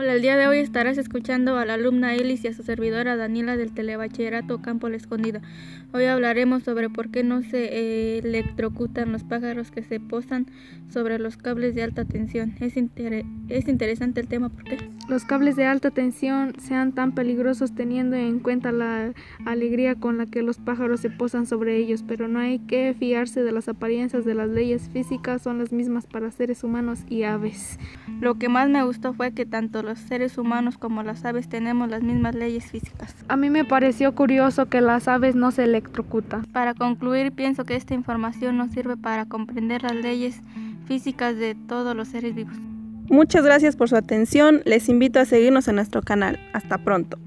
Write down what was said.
Hola, el día de hoy estarás escuchando a la alumna Elis y a su servidora Daniela del Telebachillerato Campo La Escondida. Hoy hablaremos sobre por qué no se eh, electrocutan los pájaros que se posan sobre los cables de alta tensión. Es, es interesante el tema, ¿por qué? Los cables de alta tensión sean tan peligrosos teniendo en cuenta la alegría con la que los pájaros se posan sobre ellos, pero no hay que fiarse de las apariencias de las leyes físicas, son las mismas para seres humanos y aves. Lo que más me gustó fue que tanto los seres humanos como las aves tenemos las mismas leyes físicas. A mí me pareció curioso que las aves no se electrocutan. Para concluir, pienso que esta información nos sirve para comprender las leyes físicas de todos los seres vivos. Muchas gracias por su atención. Les invito a seguirnos en nuestro canal. Hasta pronto.